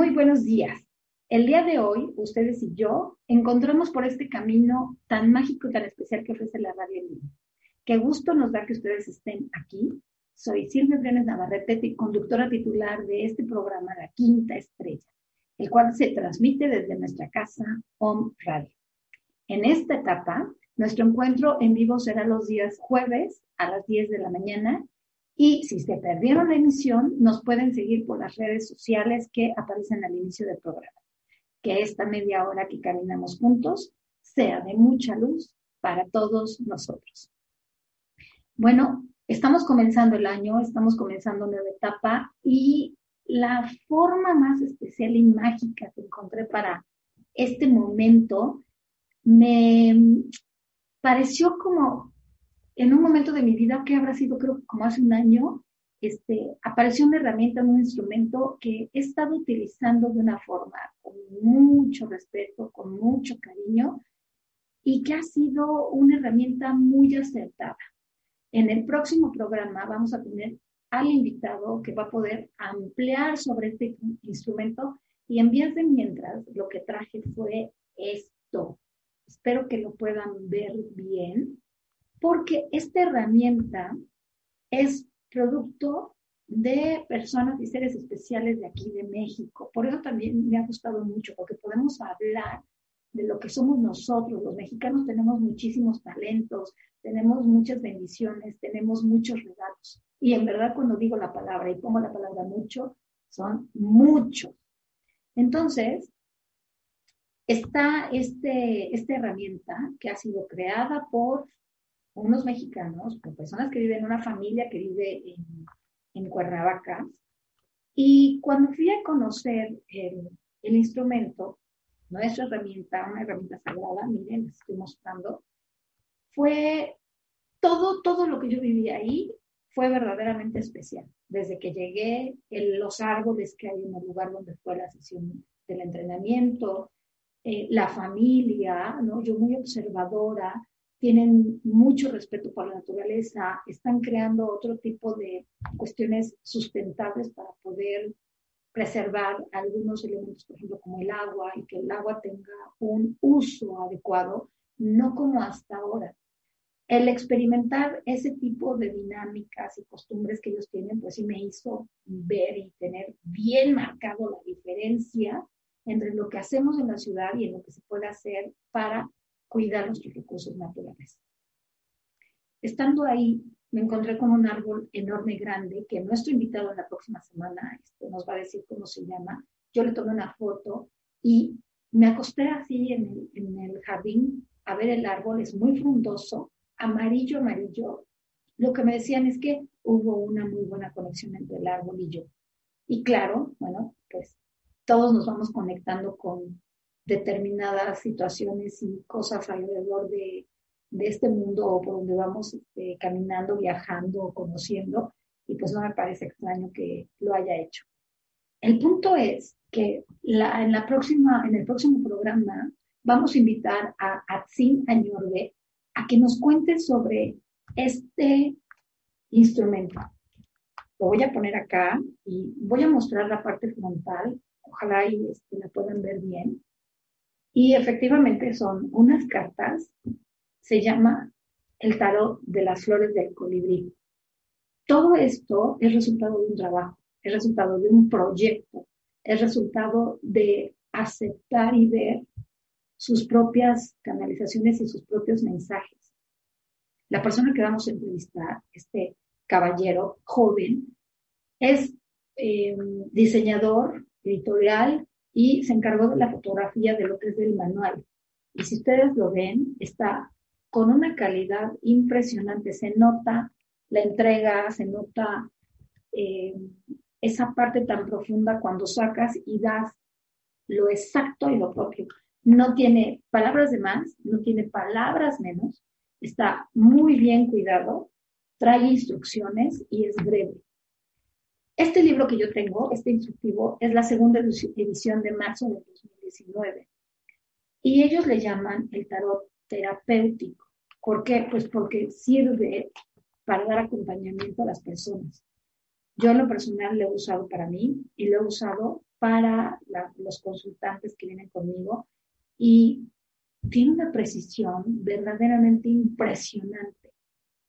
Muy buenos días. El día de hoy, ustedes y yo encontramos por este camino tan mágico y tan especial que ofrece la radio en Qué gusto nos da que ustedes estén aquí. Soy Silvia Brenes Navarrete, conductora titular de este programa La Quinta Estrella, el cual se transmite desde nuestra casa Home Radio. En esta etapa, nuestro encuentro en vivo será los días jueves a las 10 de la mañana y si se perdieron la emisión, nos pueden seguir por las redes sociales que aparecen al inicio del programa. Que esta media hora que caminamos juntos sea de mucha luz para todos nosotros. Bueno, estamos comenzando el año, estamos comenzando una nueva etapa y la forma más especial y mágica que encontré para este momento me pareció como en un momento de mi vida, que habrá sido creo como hace un año, este, apareció una herramienta, un instrumento que he estado utilizando de una forma con mucho respeto, con mucho cariño y que ha sido una herramienta muy acertada. En el próximo programa vamos a tener al invitado que va a poder ampliar sobre este instrumento y en vías de mientras lo que traje fue esto. Espero que lo puedan ver bien porque esta herramienta es producto de personas y seres especiales de aquí de México. Por eso también me ha gustado mucho, porque podemos hablar de lo que somos nosotros. Los mexicanos tenemos muchísimos talentos, tenemos muchas bendiciones, tenemos muchos regalos. Y en verdad cuando digo la palabra y pongo la palabra mucho, son muchos. Entonces, está este, esta herramienta que ha sido creada por unos mexicanos, con personas que viven en una familia que vive en, en Cuernavaca. Y cuando fui a conocer el, el instrumento, nuestra herramienta, una herramienta sagrada, miren, les estoy mostrando, fue todo, todo lo que yo viví ahí fue verdaderamente especial. Desde que llegué, los árboles que hay en el lugar donde fue la sesión del entrenamiento, eh, la familia, ¿no? yo muy observadora, tienen mucho respeto por la naturaleza, están creando otro tipo de cuestiones sustentables para poder preservar algunos elementos, por ejemplo, como el agua, y que el agua tenga un uso adecuado, no como hasta ahora. El experimentar ese tipo de dinámicas y costumbres que ellos tienen, pues sí me hizo ver y tener bien marcado la diferencia entre lo que hacemos en la ciudad y en lo que se puede hacer para cuidar nuestros recursos naturales. Estando ahí, me encontré con un árbol enorme, grande, que nuestro invitado en la próxima semana este, nos va a decir cómo se llama. Yo le tomé una foto y me acosté así en en el jardín a ver el árbol, es muy frondoso, amarillo, amarillo. Lo que me decían es que hubo una muy buena conexión entre el árbol y yo. Y claro, bueno, pues todos nos vamos conectando con determinadas situaciones y cosas alrededor de, este mundo o por donde vamos este, caminando, viajando, conociendo, y pues no me parece extraño que lo haya hecho. El punto es que en, la próxima, en el próximo programa vamos a invitar a Atsin Añorbe a que nos cuente sobre este instrumento. Lo voy a poner acá y voy a mostrar la parte frontal. Ojalá y este, la puedan ver bien. Y efectivamente son unas cartas, se llama el tarot de las flores del colibrí. Todo esto es resultado de un trabajo, es resultado de un proyecto, es resultado de aceptar y ver sus propias canalizaciones y sus propios mensajes. La persona que vamos a entrevistar, este caballero joven, es eh, diseñador editorial, y se encargó de la fotografía de lo que es del manual. Y si ustedes lo ven, está con una calidad impresionante. Se nota la entrega, se nota eh, esa parte tan profunda cuando sacas y das lo exacto y lo propio. No tiene palabras de más, no tiene palabras menos, está muy bien cuidado, trae instrucciones y es breve. Este libro que yo tengo, este instructivo, es la segunda edición de marzo de 2019. Y ellos le llaman el tarot terapéutico. ¿Por qué? Pues porque sirve para dar acompañamiento a las personas. Yo en lo personal lo he usado para mí y lo he usado para los consultantes que vienen conmigo y tiene una precisión verdaderamente impresionante.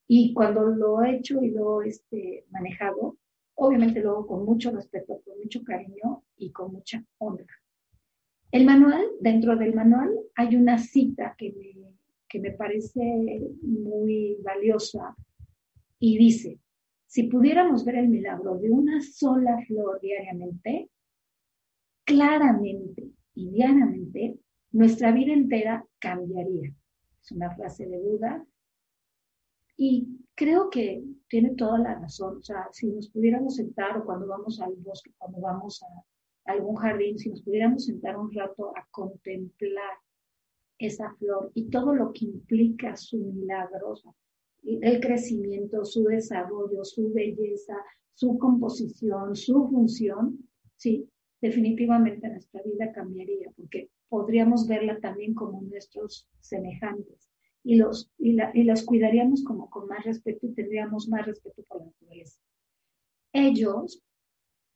Y cuando lo he hecho y lo he este, manejado, obviamente lo con mucho respeto, con mucho cariño y con mucha honra. El manual, dentro del manual hay una cita que me, que me parece muy valiosa y dice, si pudiéramos ver el milagro de una sola flor diariamente, claramente y diariamente, nuestra vida entera cambiaría. Es una frase de duda. Y creo que tiene toda la razón. O sea, si nos pudiéramos sentar o cuando vamos al bosque, cuando vamos a algún jardín, si nos pudiéramos sentar un rato a contemplar esa flor y todo lo que implica su milagro, el crecimiento, su desarrollo, su belleza, su composición, su función, sí, definitivamente nuestra vida cambiaría, porque podríamos verla también como nuestros semejantes y los, y, los cuidaríamos como con más respeto y tendríamos más respeto por la naturaleza. Ellos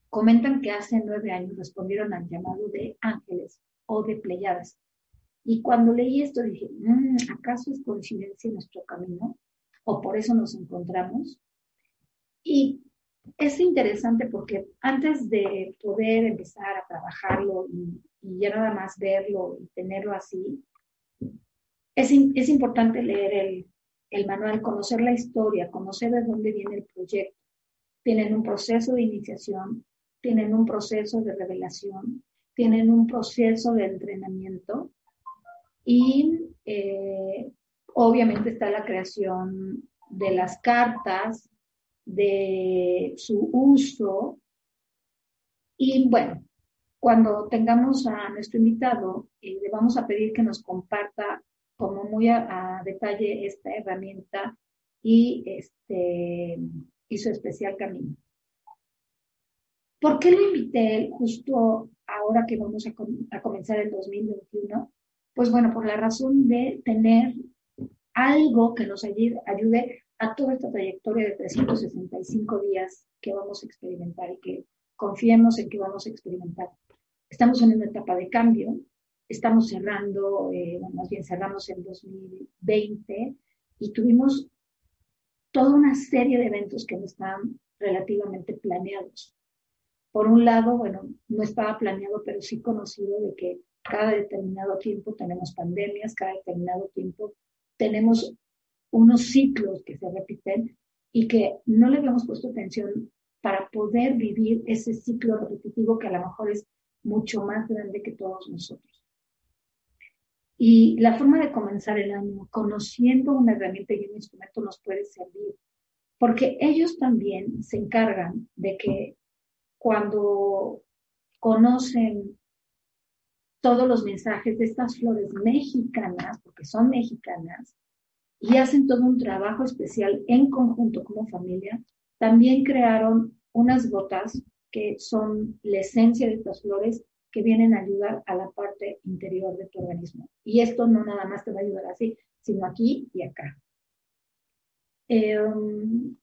comentan que hace nueve años respondieron al llamado de ángeles o de pleyadas. Y cuando leí esto dije, mm, ¿acaso es coincidencia nuestro camino? o por eso nos encontramos. Y es interesante porque antes de poder empezar a trabajarlo y, ya nada más verlo y tenerlo así, es, es importante leer el, el manual, conocer la historia, conocer de dónde viene el proyecto. Tienen un proceso de iniciación, tienen un proceso de revelación, tienen un proceso de entrenamiento y eh, Obviamente está la creación de las cartas, de su uso. Y bueno, cuando tengamos a nuestro invitado, eh, le vamos a pedir que nos comparta como muy a, detalle esta herramienta y, este, su especial camino. ¿Por qué lo invité justo ahora que vamos a, a comenzar el 2021? Pues bueno, por la razón de tener algo que nos ayude, a toda esta trayectoria de 365 días que vamos a experimentar y que confiemos en que vamos a experimentar. Estamos en una etapa de cambio, estamos cerrando, eh, más bien cerramos en 2020 y tuvimos toda una serie de eventos que no estaban relativamente planeados. Por un lado, bueno, no estaba planeado, pero sí conocido de que cada determinado tiempo tenemos pandemias, cada determinado tiempo tenemos unos ciclos que se repiten y que no le habíamos puesto atención para poder vivir ese ciclo repetitivo que a lo mejor es mucho más grande que todos nosotros. Y la forma de comenzar el año conociendo una herramienta y un instrumento nos puede servir, porque ellos también se encargan de que cuando conocen todos los mensajes de estas flores mexicanas, porque son mexicanas, y hacen todo un trabajo especial en conjunto como familia, también crearon unas gotas que son la esencia de estas flores que vienen a ayudar a la parte interior de tu organismo. Y esto no nada más te va a ayudar así, sino aquí y acá. Em,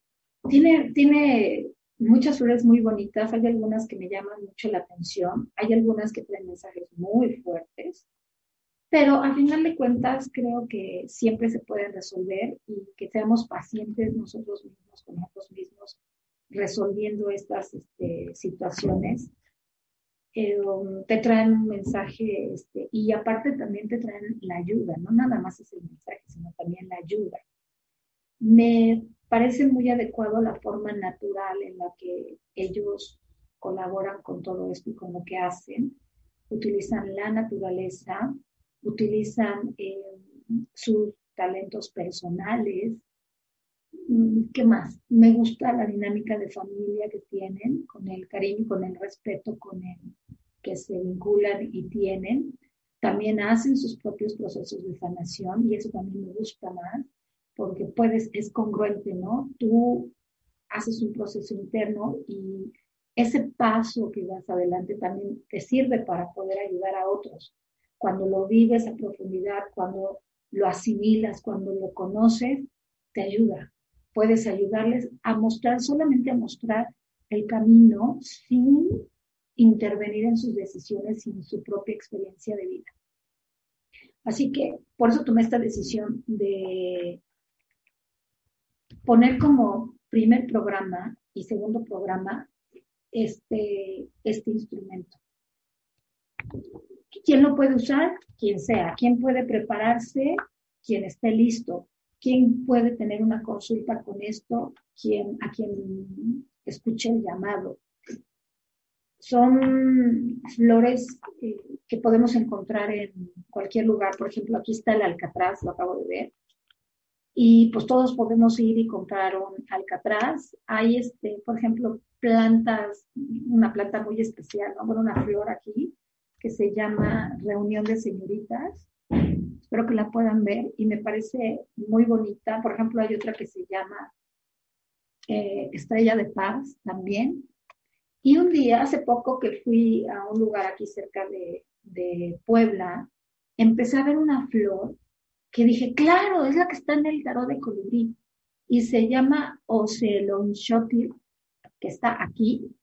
tiene, tiene muchas flores muy bonitas, hay algunas que me llaman mucho la atención, hay algunas que traen mensajes muy fuertes, pero al final de cuentas creo que siempre se puede resolver y que seamos pacientes nosotros mismos con nosotros mismos resolviendo estas este, situaciones. Eh, um, te traen un mensaje este, y aparte también te traen la ayuda, no nada más es el mensaje, sino también la ayuda. Me parece muy adecuado la forma natural en la que ellos colaboran con todo esto y con lo que hacen. Utilizan la naturaleza, utilizan eh, sus talentos personales. Mm, ¿Qué más? Me gusta la dinámica de familia que tienen, con el cariño, con el respeto, con el que se vinculan y tienen. También hacen sus propios procesos de sanación y eso también me gusta más porque puedes, es congruente, ¿no? Tú haces un proceso interno y ese paso que das adelante también te sirve para poder ayudar a otros. Cuando lo vives a profundidad, cuando lo asimilas, cuando lo conoces, te ayuda. Puedes ayudarles a mostrar, solamente a mostrar el camino sin intervenir en sus decisiones, sin su propia experiencia de vida. Así que por eso tomé esta decisión de poner como primer programa y segundo programa este, este instrumento. ¿Quién lo puede usar? Quien sea. ¿Quién puede prepararse? Quien esté listo. ¿Quién puede tener una consulta con esto? Quien, a quien escuche el llamado. Son flores eh, que podemos encontrar en cualquier lugar. Por ejemplo, aquí está el alcatraz, lo acabo de ver y pues todos podemos ir y comprar un alcatraz. Hay, este, por ejemplo, plantas, una planta muy especial, ¿no? Bueno, una flor aquí que se llama Reunión de Señoritas. Espero que la puedan ver y me parece muy bonita. Por ejemplo, hay otra que se llama eh, Estrella de Paz también. Y un día, hace poco que fui a un lugar aquí cerca de, de Puebla, empecé a ver una flor que dije, claro, es la que está en el tarot de colibrí y se llama Ocelonchotil, que está aquí,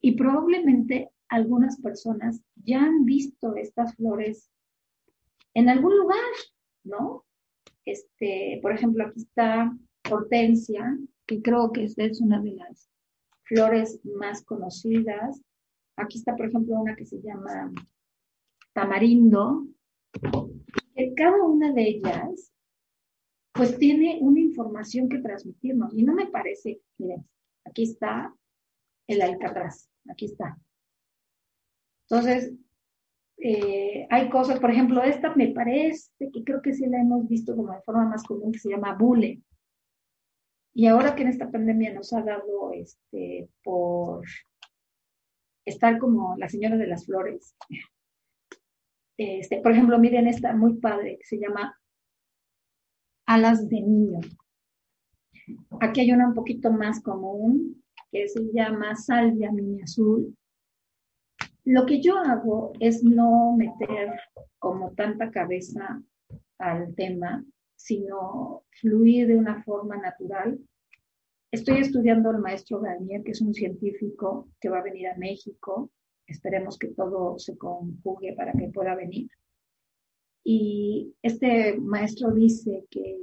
y probablemente algunas personas ya han visto estas flores en algún lugar, ¿no? Este, por ejemplo, aquí está Hortensia, que creo que es una de las flores más conocidas. Aquí está, por ejemplo, una que se llama Tamarindo, cada una de ellas, pues tiene una información que transmitirnos. Y no me parece, miren, aquí está el alcatraz, aquí está. Entonces, eh, hay cosas, por ejemplo, esta me parece que creo que sí la hemos visto como de forma más común, que se llama bule. Y ahora que en esta pandemia nos ha dado este, por estar como la señora de las flores, este, por ejemplo, miren esta muy padre que se llama Alas de Niño. Aquí hay una un poquito más común que se llama Salvia Mini Azul. Lo que yo hago es no meter como tanta cabeza al tema, sino fluir de una forma natural. Estoy estudiando al maestro Garnier, que es un científico que va a venir a México Esperemos que todo se conjugue para que pueda venir. Y este maestro dice que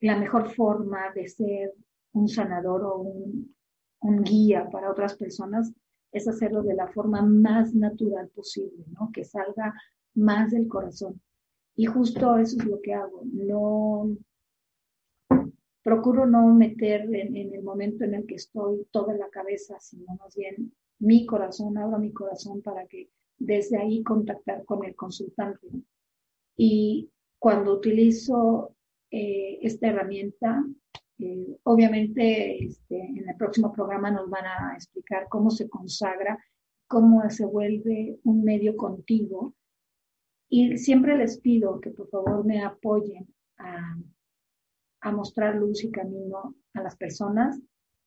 la mejor forma de ser un sanador o un, guía para otras personas es hacerlo de la forma más natural posible, ¿no? Que salga más del corazón. Y justo eso es lo que hago. No procuro no meter en, el momento en el que estoy toda la cabeza, sino más bien mi corazón, abro mi corazón para que desde ahí contactar con el consultante. Y cuando utilizo eh, esta herramienta, obviamente este, en el próximo programa nos van a explicar cómo se consagra, cómo se vuelve un medio contigo. Y siempre les pido que por favor me apoyen a, a mostrar luz y camino a las personas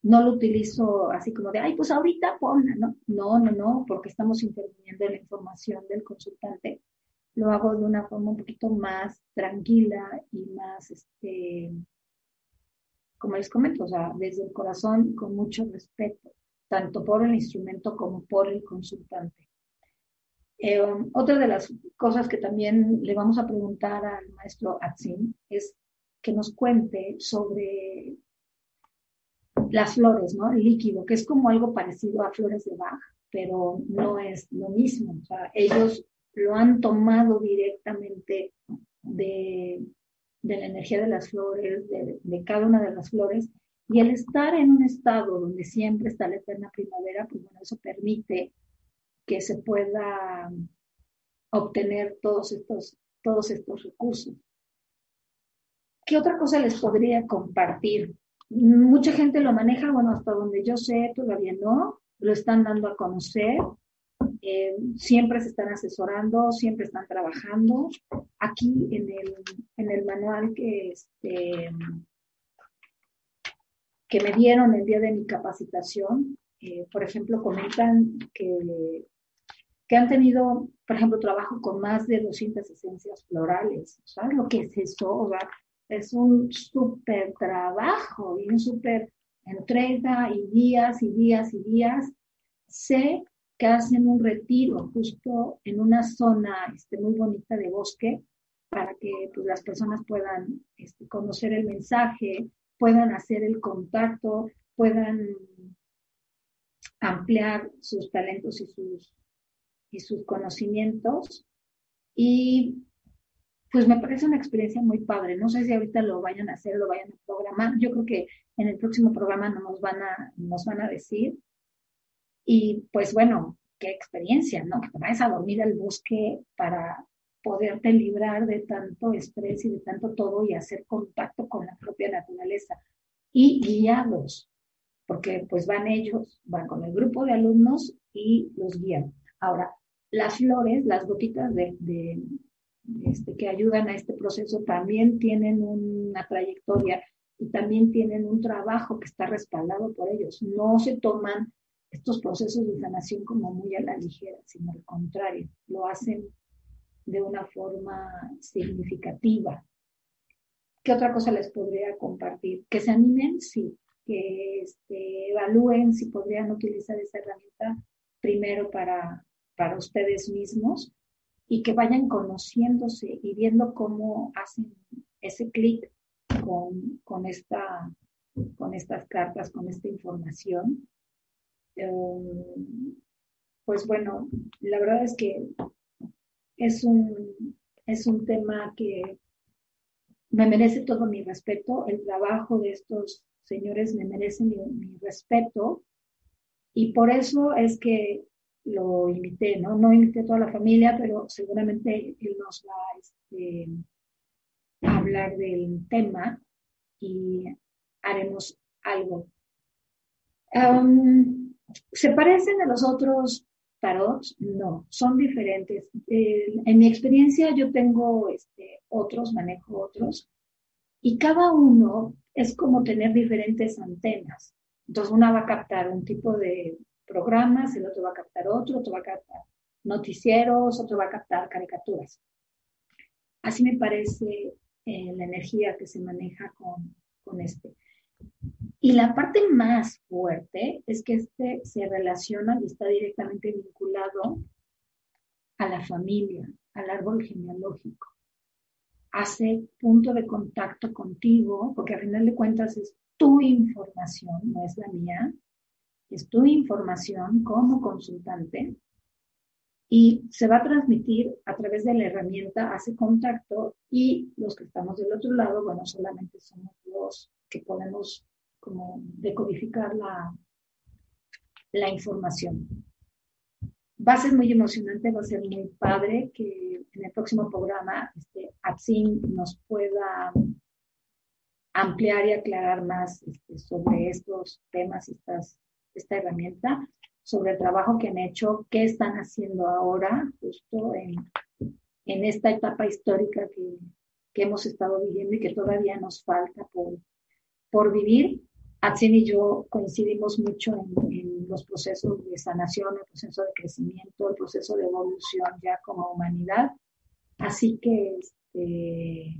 no lo utilizo así como de, ay, pues ahorita ponla, ¿no? No, no, no, porque estamos interviniendo en la información del consultante. Lo hago de una forma un poquito más tranquila y más, este, como les comento, o sea, desde el corazón con mucho respeto, tanto por el instrumento como por el consultante. Eh, otra de las cosas que también le vamos a preguntar al maestro Atsin es que nos cuente sobre las flores, ¿no? El líquido, que es como algo parecido a flores de Bach, pero no es lo mismo. O sea, ellos lo han tomado directamente de, la energía de las flores, de, de, cada una de las flores, y el estar en un estado donde siempre está la eterna primavera, pues bueno, eso permite que se pueda obtener todos estos, todos estos recursos. ¿Qué otra cosa les podría compartir? Mucha gente lo maneja, bueno, hasta donde yo sé, todavía no, lo están dando a conocer, eh, siempre se están asesorando, siempre están trabajando. Aquí en el, en el manual que, este, que me dieron el día de mi capacitación, eh, por ejemplo, comentan que, que han tenido, por ejemplo, trabajo con más de 200 esencias florales. ¿Sabes lo que es eso? Es un súper trabajo y un súper entrega y días y días y días. Sé que hacen un retiro justo en una zona este, muy bonita de bosque para que pues, las personas puedan este, conocer el mensaje, puedan hacer el contacto, puedan ampliar sus talentos y sus, y sus conocimientos. Y pues me parece una experiencia muy padre. No sé si ahorita lo vayan a hacer, lo vayan a programar. Yo creo que en el próximo programa nos van a, nos van a decir. Y pues bueno, qué experiencia, ¿no? Que te vayas a dormir al bosque para poderte librar de tanto estrés y de tanto todo y hacer contacto con la propia naturaleza. Y guiados, porque pues van ellos, van con el grupo de alumnos y los guían. Ahora, las flores, las gotitas de, este, que ayudan a este proceso también tienen una trayectoria y también tienen un trabajo que está respaldado por ellos. No se toman estos procesos de sanación como muy a la ligera, sino al contrario, lo hacen de una forma significativa. ¿Qué otra cosa les podría compartir? Que se animen, sí, que este, evalúen si podrían utilizar esa herramienta primero para, para ustedes mismos y que vayan conociéndose y viendo cómo hacen ese clic con, con, esta, con estas cartas, con esta información. Pues bueno, la verdad es que es un, es un tema que me merece todo mi respeto. El trabajo de estos señores me merece mi, respeto. Y por eso es que lo invité, ¿no? No invité a toda la familia, pero seguramente él nos va este, a hablar del tema y haremos algo. ¿Se parecen a los otros tarots? No, son diferentes. en mi experiencia yo tengo este, otros, manejo otros, y cada uno es como tener diferentes antenas. Entonces una va a captar un tipo de programas, el otro va a captar otro, otro va a captar noticieros, otro va a captar caricaturas. Así me parece eh, la energía que se maneja con, con este. Y la parte más fuerte es que este se relaciona y está directamente vinculado a la familia, al árbol genealógico. Hace punto de contacto contigo, porque al final de cuentas es tu información, no es la mía, es tu información como consultante y se va a transmitir a través de la herramienta Hace Contacto y los que estamos del otro lado, bueno, solamente somos los que podemos como decodificar la, la información. Va a ser muy emocionante, va a ser muy padre que en el próximo programa este, nos pueda ampliar y aclarar más este, sobre estos temas estas esta herramienta sobre el trabajo que han hecho, qué están haciendo ahora, justo en, en esta etapa histórica que, que, hemos estado viviendo y que todavía nos falta por, por vivir. Atsin y yo coincidimos mucho en, en, los procesos de sanación, el proceso de crecimiento, el proceso de evolución ya como humanidad. Así que, este,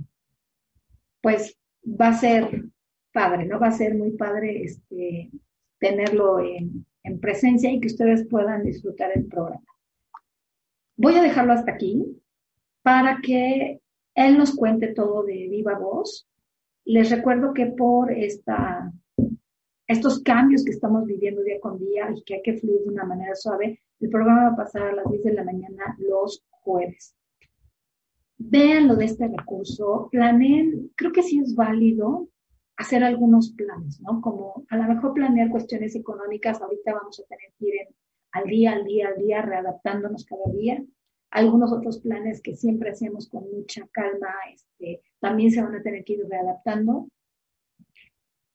pues, va a ser padre, ¿no? Va a ser muy padre este, tenerlo en, presencia y que ustedes puedan disfrutar el programa. Voy a dejarlo hasta aquí para que él nos cuente todo de viva voz. Les recuerdo que por esta, estos cambios que estamos viviendo día con día y que hay que fluir de una manera suave, el programa va a pasar a las 10 de la mañana los jueves. Vean lo de este recurso, planeen, creo que sí es válido hacer algunos planes, ¿no? Como a lo mejor planear cuestiones económicas, ahorita vamos a tener que ir al día, al día, al día, readaptándonos cada día. Algunos otros planes que siempre hacemos con mucha calma, este, también se van a tener que ir readaptando.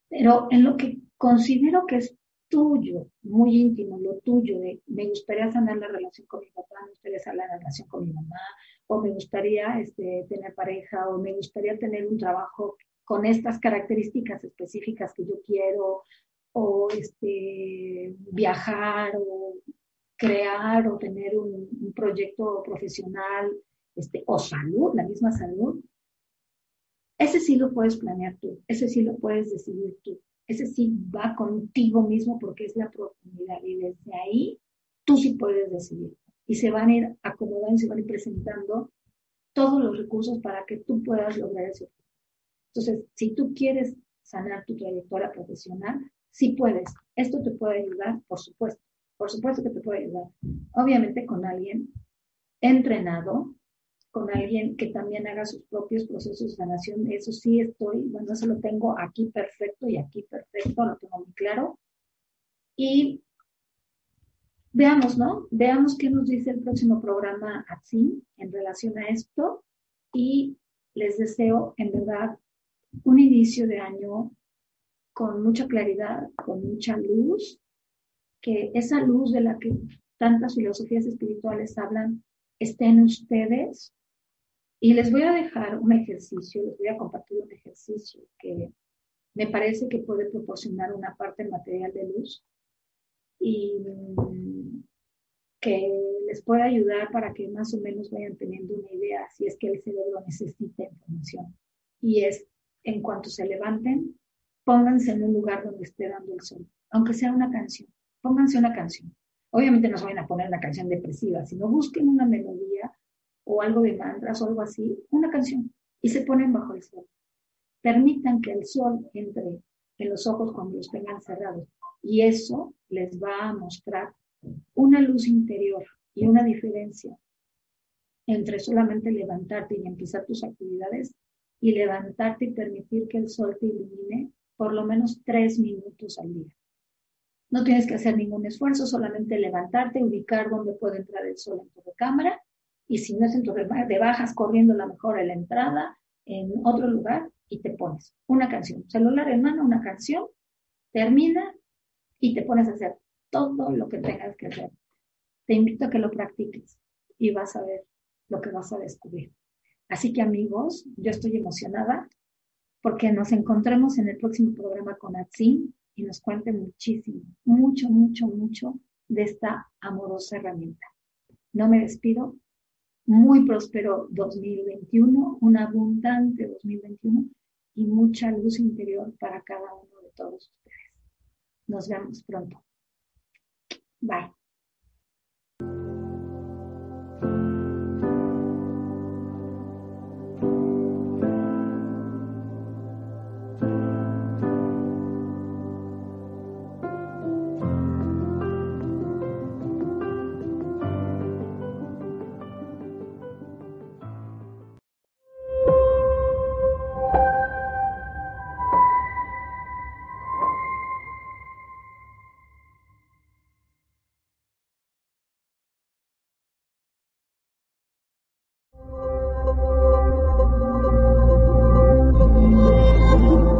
Pero en lo que considero que es tuyo, muy íntimo, lo tuyo, de me gustaría sanar la relación con mi papá, me gustaría sanar la relación con mi mamá, o me gustaría este, tener pareja, o me gustaría tener un trabajo con estas características específicas que yo quiero, o este, viajar, o crear o tener un, proyecto profesional este, o salud, la misma salud, ese sí lo puedes planear tú, ese sí lo puedes decidir tú, ese sí va contigo mismo porque es la profundidad y desde ahí tú sí puedes decidir. Y se van a ir acomodando, se van a ir presentando todos los recursos para que tú puedas lograr eso. Entonces, si tú quieres sanar tu trayectoria profesional, sí puedes. Esto te puede ayudar, por supuesto. Por supuesto que te puede ayudar. Obviamente con alguien entrenado, con alguien que también haga sus propios procesos de sanación. Eso sí estoy, bueno, eso lo tengo aquí perfecto y aquí perfecto, lo tengo muy claro. Y veamos, ¿no? Veamos qué nos dice el próximo programa así en relación a esto. Y les deseo, en verdad, un inicio de año con mucha claridad, con mucha luz que esa luz de la que tantas filosofías espirituales hablan esté en ustedes. Y les voy a dejar un ejercicio, les voy a compartir un ejercicio que me parece que puede proporcionar una parte material de luz y que les pueda ayudar para que más o menos vayan teniendo una idea si es que el cerebro necesita información. Y es, en cuanto se levanten, pónganse en un lugar donde esté dando el sol, aunque sea una canción pónganse una canción. Obviamente no se vayan a poner una canción depresiva, sino busquen una melodía o algo de mantras o algo así, una canción, y se ponen bajo el sol. Permitan que el sol entre en los ojos cuando los tengan cerrados, y eso les va a mostrar una luz interior y una diferencia entre solamente levantarte y empezar tus actividades y levantarte y permitir que el sol te ilumine por lo menos tres minutos al día. No tienes que hacer ningún esfuerzo, solamente levantarte, ubicar dónde puede entrar el sol en tu recámara y si no es en tu recámara, te bajas corriendo la mejor a la entrada en otro lugar y te pones una canción, celular en mano, una canción, termina y te pones a hacer todo lo que tengas que hacer. Te invito a que lo practiques y vas a ver lo que vas a descubrir. Así que amigos, yo estoy emocionada porque nos encontremos en el próximo programa con Atsin y nos cuente muchísimo, mucho, mucho, mucho de esta amorosa herramienta. No me despido. Muy próspero 2021, un abundante 2021 y mucha luz interior para cada uno de todos ustedes. Nos vemos pronto. Bye.